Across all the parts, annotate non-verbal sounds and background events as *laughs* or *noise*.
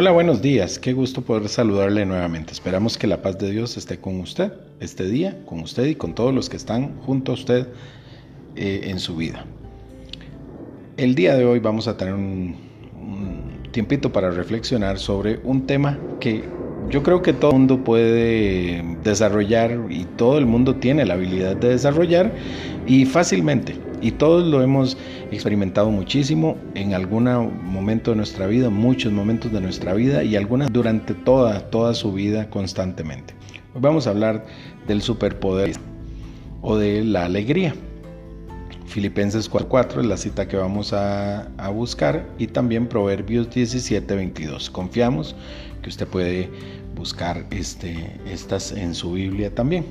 Hola, buenos días. Qué gusto poder saludarle nuevamente. Esperamos que la paz de Dios esté con usted este día, con usted y con todos los que están junto a usted eh, en su vida. El día de hoy vamos a tener un, un tiempito para reflexionar sobre un tema que yo creo que todo el mundo puede desarrollar y todo el mundo tiene la habilidad de desarrollar y fácilmente y todos lo hemos experimentado muchísimo en algún momento de nuestra vida, muchos momentos de nuestra vida y algunas durante toda, toda su vida constantemente. Hoy vamos a hablar del superpoder o de la alegría. Filipenses 4.4 es la cita que vamos a, buscar y también Proverbios 17.22. Confiamos que usted puede buscar este, estas en su Biblia también.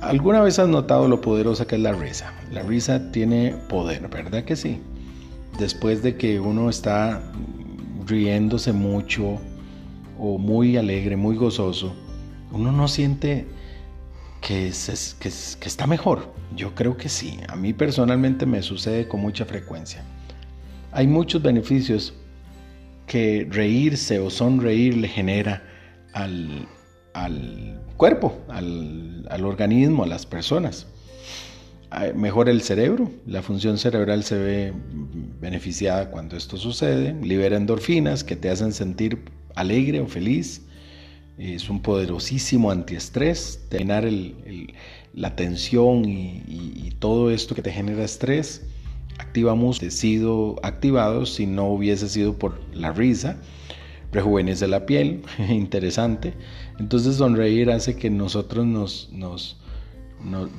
¿Alguna vez has notado lo poderosa que es la risa? La risa tiene poder, ¿verdad que sí? Después de que uno está riéndose mucho o muy alegre, muy gozoso, uno no siente que, que, que está mejor. Yo creo que sí. A mí personalmente me sucede con mucha frecuencia. Hay muchos beneficios que reírse o sonreír le genera al, al cuerpo, al, al, organismo, a las personas. Mejora el cerebro, la función cerebral se ve beneficiada cuando esto sucede, libera endorfinas que te hacen sentir alegre o feliz, es un poderosísimo antiestrés, terminar el, la tensión y, todo esto que te genera estrés, activa músculos, sido activados si no hubiese sido por la risa, rejuvenece la piel, *laughs* interesante. Entonces sonreír hace que nosotros nos, nos,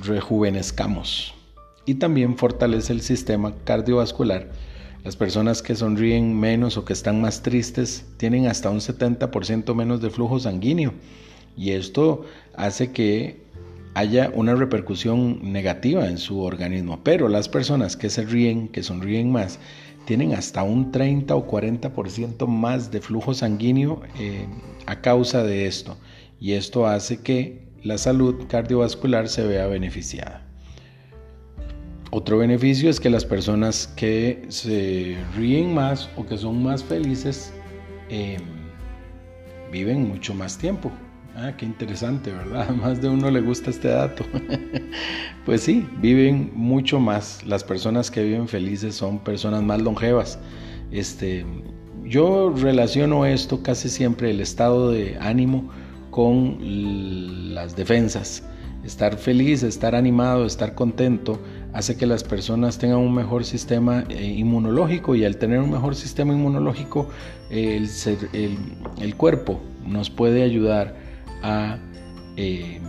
rejuvenezcamos y también fortalece el sistema cardiovascular. Las personas que sonríen menos o que están más tristes tienen hasta un 70% menos de flujo sanguíneo y esto hace que haya una repercusión negativa en su organismo. Pero las personas que se ríen, que sonríen más, tienen hasta un 30 o 40% más de flujo sanguíneo eh, a causa de esto. Y esto hace que la salud cardiovascular se vea beneficiada. Otro beneficio es que las personas que se ríen más o que son más felices eh, viven mucho más tiempo. Ah, qué interesante, ¿verdad? *laughs* más de uno le gusta este dato. *laughs* pues sí, viven mucho más. Las personas que viven felices son personas más longevas. Este, yo relaciono esto casi siempre, el estado de ánimo, con las defensas. Estar feliz, estar animado, estar contento hace que las personas tengan un mejor sistema eh, inmunológico y al tener un mejor sistema inmunológico el, cuerpo nos puede ayudar a eh,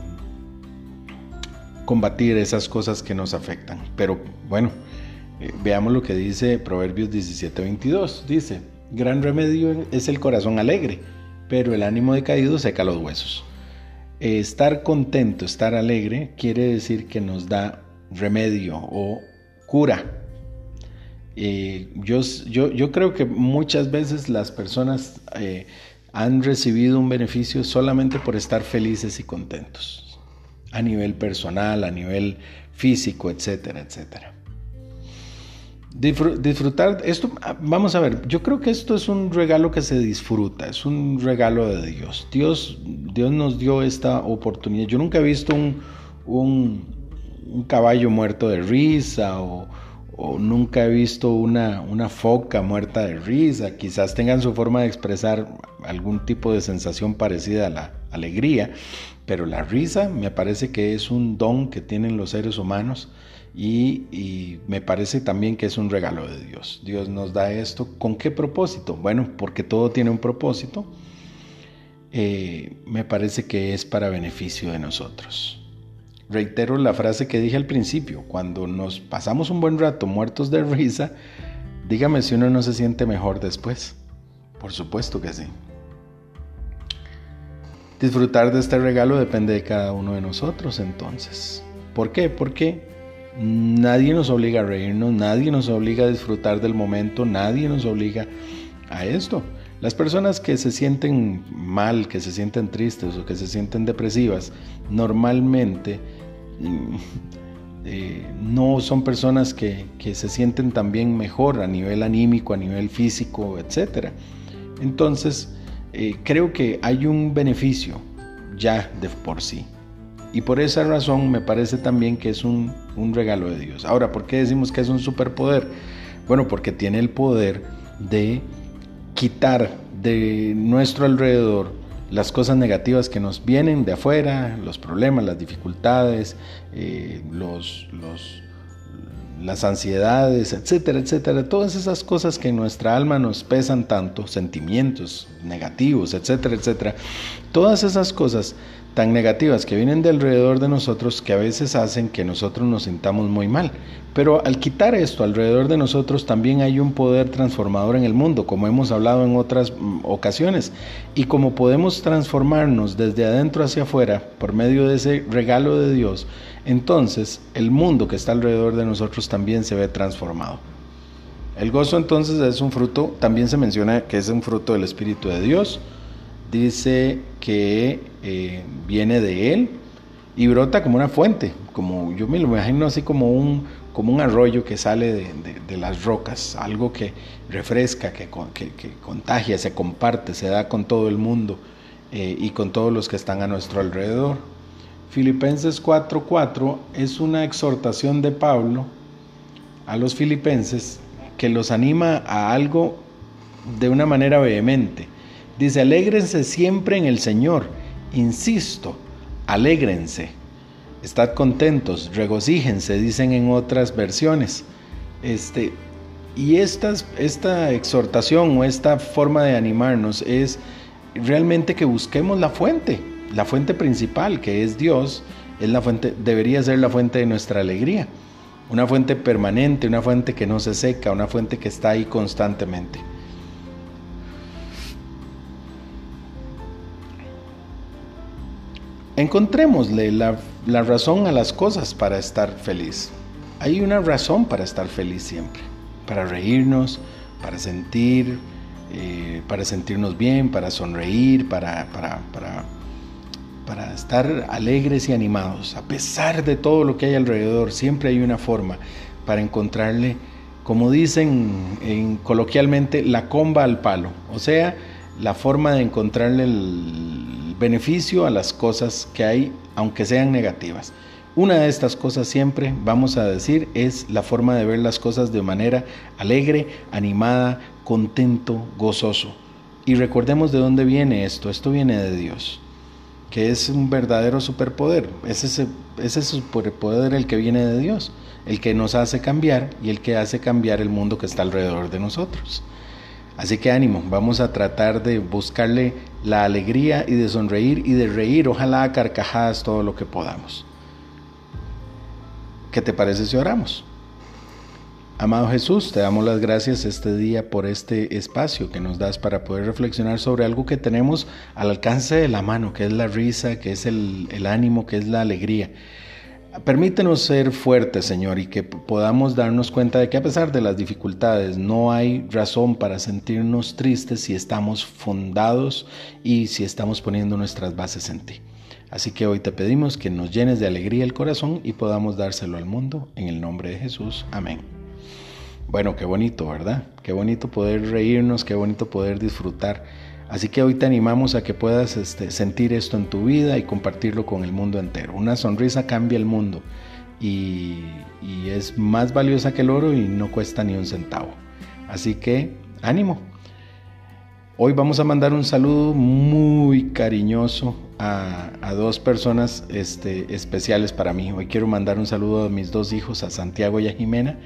combatir esas cosas que nos afectan. Pero bueno, eh, veamos lo que dice Proverbios 17:22. Dice, gran remedio es el corazón alegre, pero el ánimo decaído seca los huesos. Eh, estar contento, estar alegre, quiere decir que nos da remedio o cura. yo, yo, yo, creo que muchas veces las personas han recibido un beneficio solamente por estar felices y contentos, a nivel personal, a nivel físico, etcétera, etcétera. Disfrutar, esto, vamos a ver, yo creo que esto es un regalo que se disfruta, es un regalo de Dios. Dios, Dios nos dio esta oportunidad. Yo nunca he visto un, un, un caballo muerto de risa o, o nunca he visto una, una, foca muerta de risa, quizás tengan su forma de expresar algún tipo de sensación parecida a la alegría, pero la risa me parece que es un don que tienen los seres humanos y, me parece también que es un regalo de Dios. Dios nos da esto, ¿con qué propósito? Bueno, porque todo tiene un propósito, eh, me parece que es para beneficio de nosotros. Reitero la frase que dije al principio, cuando nos pasamos un buen rato muertos de risa, dígame si uno no se siente mejor después. Por supuesto que sí. Disfrutar de este regalo depende de cada uno de nosotros entonces. ¿Por qué? Porque nadie nos obliga a reírnos, nadie nos obliga a disfrutar del momento, nadie nos obliga a esto. Las personas que se sienten mal, que se sienten tristes o que se sienten depresivas, normalmente eh, no son personas que, se sienten también mejor a nivel anímico, a nivel físico, etc. Entonces, eh, creo que hay un beneficio ya de por sí. Y por esa razón me parece también que es un, un regalo de Dios. Ahora, ¿por qué decimos que es un superpoder? Bueno, porque tiene el poder de quitar de nuestro alrededor las cosas negativas que nos vienen de afuera, los problemas, las dificultades, eh, los, los, las ansiedades, etcétera, etcétera, todas esas cosas que en nuestra alma nos pesan tanto, sentimientos negativos, etcétera, etcétera, todas esas cosas tan negativas que vienen de alrededor de nosotros que a veces hacen que nosotros nos sintamos muy mal. Pero al quitar esto alrededor de nosotros también hay un poder transformador en el mundo, como hemos hablado en otras mm, ocasiones. Y como podemos transformarnos desde adentro hacia afuera por medio de ese regalo de Dios, entonces el mundo que está alrededor de nosotros también se ve transformado. El gozo entonces es un fruto, también se menciona que es un fruto del Espíritu de Dios, dice que eh, viene de él y brota como una fuente, como yo me lo imagino así como un, como un arroyo que sale de, las rocas, algo que refresca, que, que, contagia, se comparte, se da con todo el mundo eh, y con todos los que están a nuestro alrededor. Filipenses 4:4 es una exhortación de Pablo a los filipenses que los anima a algo de una manera vehemente. Dice, alégrense siempre en el Señor. Insisto, alégrense. Estad contentos, regocíjense, dicen en otras versiones. Este, y esta, esta exhortación o esta forma de animarnos es realmente que busquemos la fuente, la fuente principal, que es Dios, es la fuente, debería ser la fuente de nuestra alegría. Una fuente permanente, una fuente que no se seca, una fuente que está ahí constantemente. Encontrémosle la, razón a las cosas para estar feliz. Hay una razón para estar feliz siempre, para reírnos, para sentir, eh, para sentirnos bien, para sonreír, para, para, para, para, estar alegres y animados. A pesar de todo lo que hay alrededor, siempre hay una forma para encontrarle, como dicen en, coloquialmente, la comba al palo. O sea, la forma de encontrarle el, beneficio a las cosas que hay, aunque sean negativas. Una de estas cosas siempre, vamos a decir, es la forma de ver las cosas de manera alegre, animada, contento, gozoso. Y recordemos de dónde viene esto. Esto viene de Dios, que es un verdadero superpoder. Es ese, ese superpoder el que viene de Dios, el que nos hace cambiar y el que hace cambiar el mundo que está alrededor de nosotros. Así que ánimo, vamos a tratar de buscarle la alegría y de sonreír y de reír, ojalá a carcajadas todo lo que podamos. ¿Qué te parece si oramos? Amado Jesús, te damos las gracias este día por este espacio que nos das para poder reflexionar sobre algo que tenemos al alcance de la mano, que es la risa, que es el, el ánimo, que es la alegría. Permítenos ser fuertes, Señor, y que podamos darnos cuenta de que a pesar de las dificultades no hay razón para sentirnos tristes si estamos fundados y si estamos poniendo nuestras bases en ti. Así que hoy te pedimos que nos llenes de alegría el corazón y podamos dárselo al mundo en el nombre de Jesús. Amén. Bueno, qué bonito, ¿verdad? Qué bonito poder reírnos, qué bonito poder disfrutar Así que hoy te animamos a que puedas este, sentir esto en tu vida y compartirlo con el mundo entero. Una sonrisa cambia el mundo y, es más valiosa que el oro y no cuesta ni un centavo. Así que ánimo. Hoy vamos a mandar un saludo muy cariñoso a, a, dos personas este, especiales para mí. Hoy quiero mandar un saludo a mis dos hijos, a Santiago y a Jimena.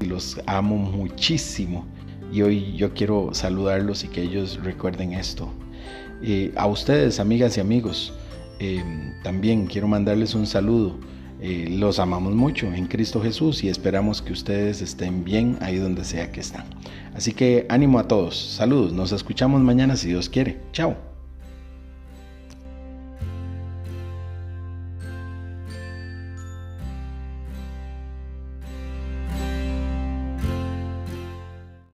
Los amo muchísimo y hoy yo quiero saludarlos y que ellos recuerden esto. a ustedes, amigas y amigos, eh, también quiero mandarles un saludo. Eh, los amamos mucho en Cristo Jesús y esperamos que ustedes estén bien ahí donde sea que están. Así que ánimo a todos. Saludos. Nos escuchamos mañana si Dios quiere. Chao.